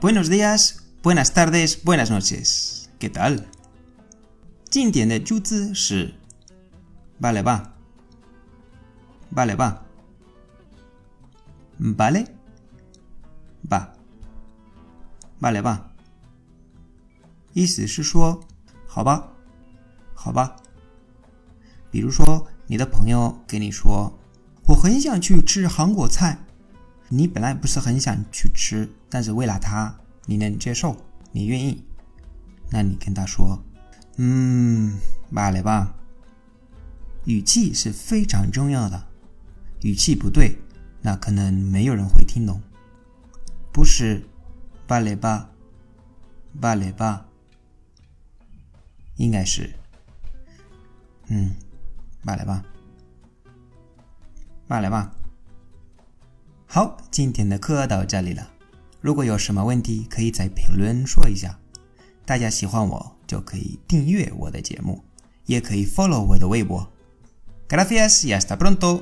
Buenos días, buenas tardes, buenas noches. ¿Qué tal? 今天的句子是 Vale va. Vale va. Vale va. Vale va. 意思是说，好吧，好吧。比如说，你的朋友跟你说：“我很想去吃韩国菜。” 你本来不是很想去吃，但是为了他，你能接受，你愿意，那你跟他说：“嗯，罢了吧。”语气是非常重要的，语气不对，那可能没有人会听懂。不是“罢了吧”，“罢了吧”，应该是“嗯，罢了吧，罢了吧”。好，今天的课到这里了。如果有什么问题，可以在评论说一下。大家喜欢我，就可以订阅我的节目，也可以 follow 我的微博。Gracias y hasta pronto.